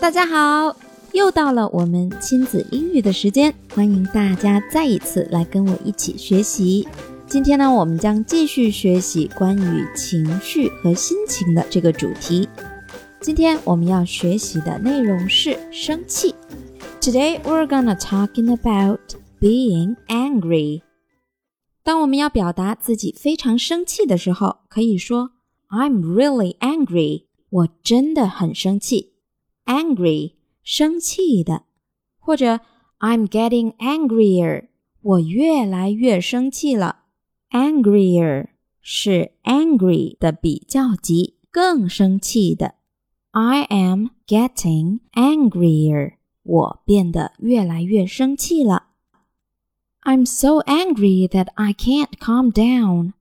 大家好，又到了我们亲子英语的时间，欢迎大家再一次来跟我一起学习。今天呢，我们将继续学习关于情绪和心情的这个主题。今天我们要学习的内容是生气。Today we're gonna talking about being angry。当我们要表达自己非常生气的时候，可以说 I'm really angry。我真的很生气。Angry，生气的，或者 I'm getting angrier。我越来越生气了。angrier 是 angry 的比较级，更生气的。I am getting angrier，我变得越来越生气了。I'm so angry that I can't calm down.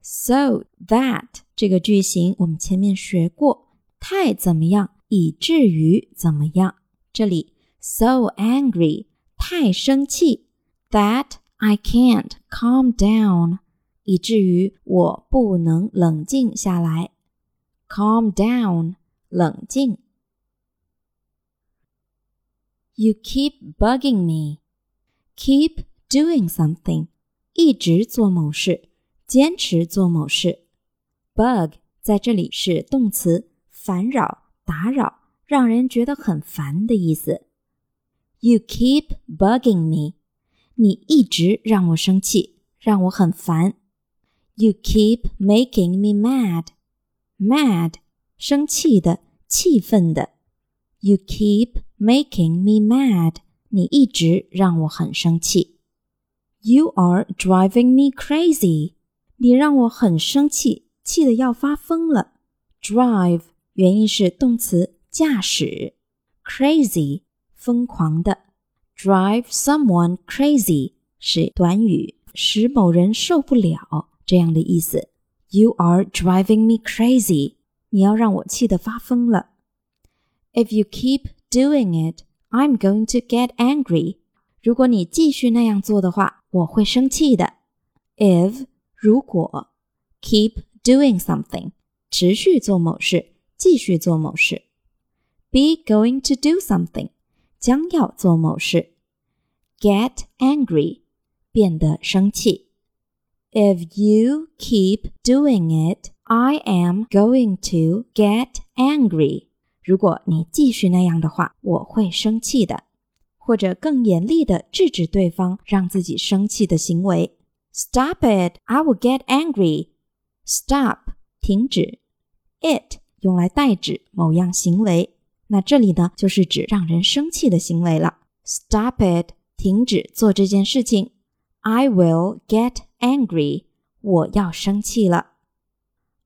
So that 这个句型我们前面学过，太怎么样， 以至于怎么样。这里 so angry 太生气，that I can't calm down，以至于我不能冷静下来。Calm down，冷静。You keep bugging me. Keep doing something，一直做某事，坚持做某事。Bug 在这里是动词，烦扰、打扰，让人觉得很烦的意思。You keep bugging me。你一直让我生气，让我很烦。You keep making me mad. Mad，生气的，气愤的。You keep making me mad. 你一直让我很生气。You are driving me crazy. 你让我很生气，气得要发疯了。Drive 原意是动词，驾驶。Crazy，疯狂的。Drive someone crazy 是短语，使某人受不了这样的意思。You are driving me crazy，你要让我气得发疯了。If you keep doing it, I'm going to get angry。如果你继续那样做的话，我会生气的。If 如果 keep doing something 持续做某事，继续做某事。Be going to do something 将要做某事，get angry，变得生气。If you keep doing it, I am going to get angry。如果你继续那样的话，我会生气的。或者更严厉的制止对方让自己生气的行为。Stop it! I will get angry. Stop，停止。It 用来代指某样行为。那这里呢，就是指让人生气的行为了。Stop it，停止做这件事情。I will get angry，我要生气了。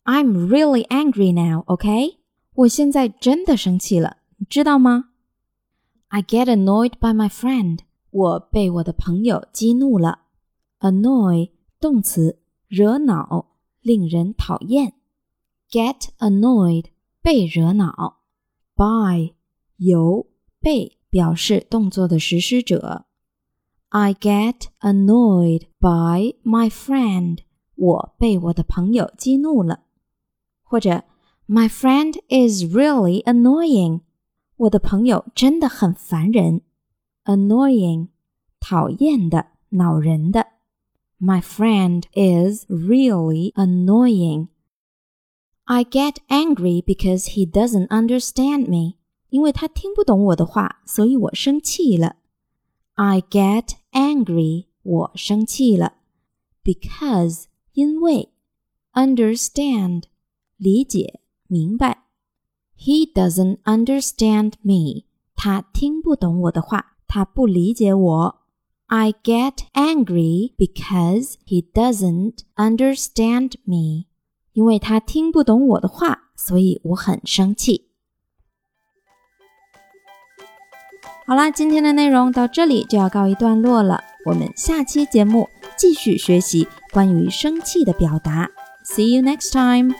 I'm really angry now，OK？我现在真的生气了，你知道吗？I get annoyed by my friend，我被我的朋友激怒了。Annoy，动词，惹恼，令人讨厌。Get annoyed，被惹恼。by 由被表示动作的实施者。I get annoyed by my friend。我被我的朋友激怒了。或者 My friend is really annoying。我的朋友真的很烦人。Annoying，讨厌的，恼人的。My friend is really annoying。 I get angry because he doesn't understand me. 因为他听不懂我的话，所以我生气了。I get angry. 我生气了。Because 因为 understand 理解明白。He doesn't understand me. 他听不懂我的话，他不理解我。I get angry because he doesn't understand me. 因为他听不懂我的话，所以我很生气。好啦，今天的内容到这里就要告一段落了。我们下期节目继续学习关于生气的表达。See you next time.